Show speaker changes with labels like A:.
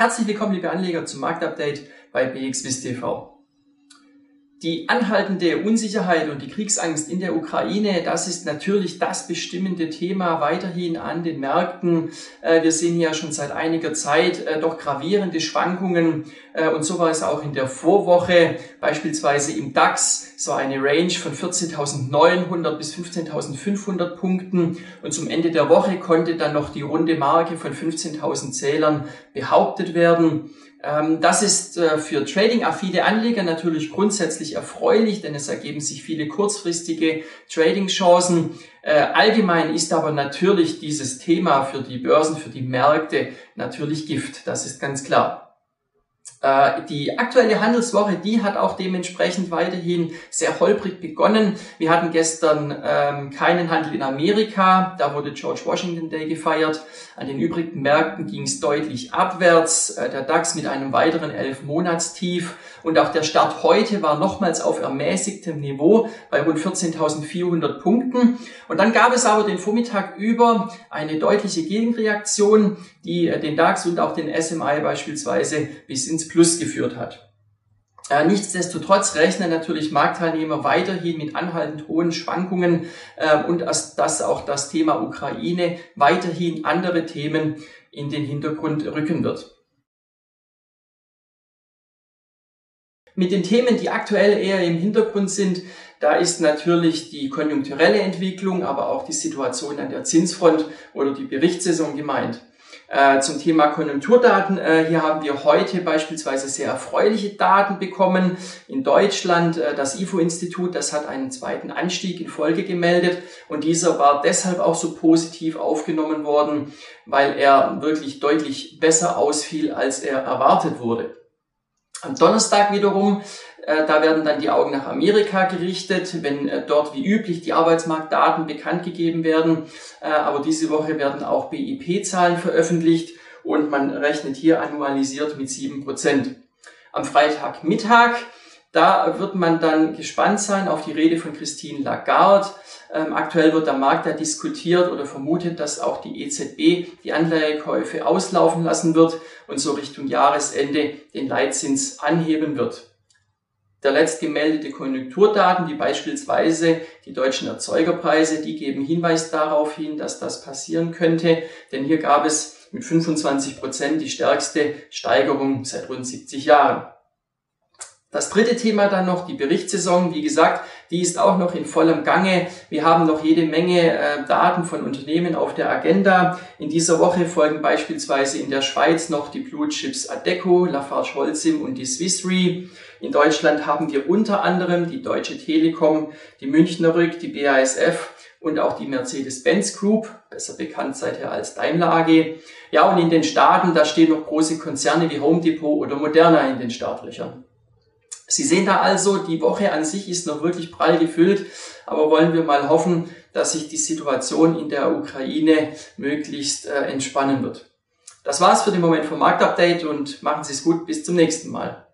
A: Herzlich willkommen, liebe Anleger, zum Marktupdate bei BXWIST TV. Die anhaltende Unsicherheit und die Kriegsangst in der Ukraine, das ist natürlich das bestimmende Thema weiterhin an den Märkten. Äh, wir sehen ja schon seit einiger Zeit äh, doch gravierende Schwankungen äh, und so war es auch in der Vorwoche, beispielsweise im DAX, so eine Range von 14.900 bis 15.500 Punkten und zum Ende der Woche konnte dann noch die runde Marke von 15.000 Zählern behauptet werden. Ähm, das ist äh, für trading-affine Anleger natürlich grundsätzlich erfreulich, denn es ergeben sich viele kurzfristige Trading-Chancen. Äh, allgemein ist aber natürlich dieses Thema für die Börsen, für die Märkte natürlich Gift. Das ist ganz klar. Äh, die aktuelle Handelswoche, die hat auch dementsprechend weiterhin sehr holprig begonnen. Wir hatten gestern ähm, keinen Handel in Amerika, da wurde George Washington Day gefeiert. An den übrigen Märkten ging es deutlich abwärts. Äh, der DAX mit einem weiteren elf Monatstief und auch der Start heute war nochmals auf ermäßigtem Niveau bei rund 14.400 Punkten. Und dann gab es aber den Vormittag über eine deutliche Gegenreaktion, die äh, den DAX und auch den SMI beispielsweise bis ins Plus geführt hat. Äh, nichtsdestotrotz rechnen natürlich Marktteilnehmer weiterhin mit anhaltend hohen Schwankungen äh, und dass auch das Thema Ukraine weiterhin andere Themen in den Hintergrund rücken wird. Mit den Themen, die aktuell eher im Hintergrund sind, da ist natürlich die konjunkturelle Entwicklung, aber auch die Situation an der Zinsfront oder die Berichtssaison gemeint. Äh, zum Thema Konjunkturdaten. Äh, hier haben wir heute beispielsweise sehr erfreuliche Daten bekommen. In Deutschland, äh, das IFO-Institut, das hat einen zweiten Anstieg in Folge gemeldet und dieser war deshalb auch so positiv aufgenommen worden, weil er wirklich deutlich besser ausfiel, als er erwartet wurde. Am Donnerstag wiederum äh, da werden dann die Augen nach Amerika gerichtet, wenn äh, dort wie üblich die Arbeitsmarktdaten bekannt gegeben werden. Äh, aber diese Woche werden auch BIP-Zahlen veröffentlicht und man rechnet hier annualisiert mit sieben Prozent. Am Freitagmittag, da wird man dann gespannt sein auf die Rede von Christine Lagarde. Ähm, aktuell wird der Markt da diskutiert oder vermutet, dass auch die EZB die Anleihekäufe auslaufen lassen wird und so Richtung Jahresende den Leitzins anheben wird der letzt gemeldete Konjunkturdaten, wie beispielsweise die deutschen Erzeugerpreise, die geben Hinweis darauf hin, dass das passieren könnte, denn hier gab es mit 25 Prozent die stärkste Steigerung seit rund 70 Jahren. Das dritte Thema dann noch, die Berichtssaison. Wie gesagt, die ist auch noch in vollem Gange. Wir haben noch jede Menge äh, Daten von Unternehmen auf der Agenda. In dieser Woche folgen beispielsweise in der Schweiz noch die Blue Chips Adeco, Lafarge Holcim und die Swiss Re. In Deutschland haben wir unter anderem die Deutsche Telekom, die Münchner Rück, die BASF und auch die Mercedes-Benz Group, besser bekannt seither als Daimler AG. Ja, und in den Staaten, da stehen noch große Konzerne wie Home Depot oder Moderna in den Startlöchern. Sie sehen da also, die Woche an sich ist noch wirklich prall gefüllt, aber wollen wir mal hoffen, dass sich die Situation in der Ukraine möglichst äh, entspannen wird. Das war's für den Moment vom Marktupdate und machen Sie es gut, bis zum nächsten Mal.